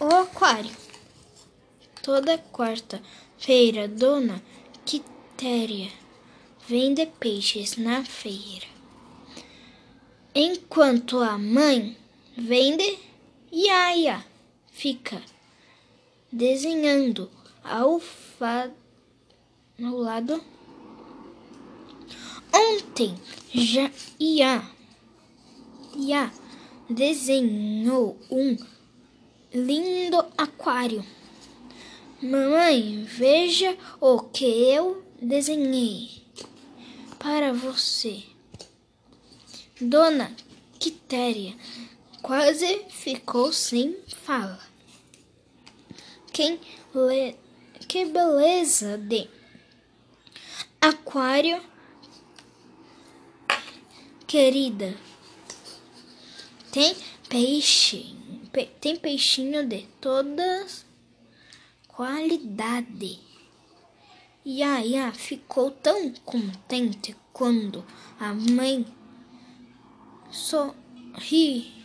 o aquário. Toda quarta-feira, Dona Quitéria vende peixes na feira. Enquanto a mãe vende, Iaia fica desenhando ao, ao lado. Ontem já ia, ia desenhou um lindo aquário. Mamãe, veja o que eu desenhei para você. Dona Quitéria quase ficou sem fala. Quem le... Que beleza de aquário, querida. Tem peixe, pe... tem peixinho de todas qualidade. Yaya ficou tão contente quando a mãe sorri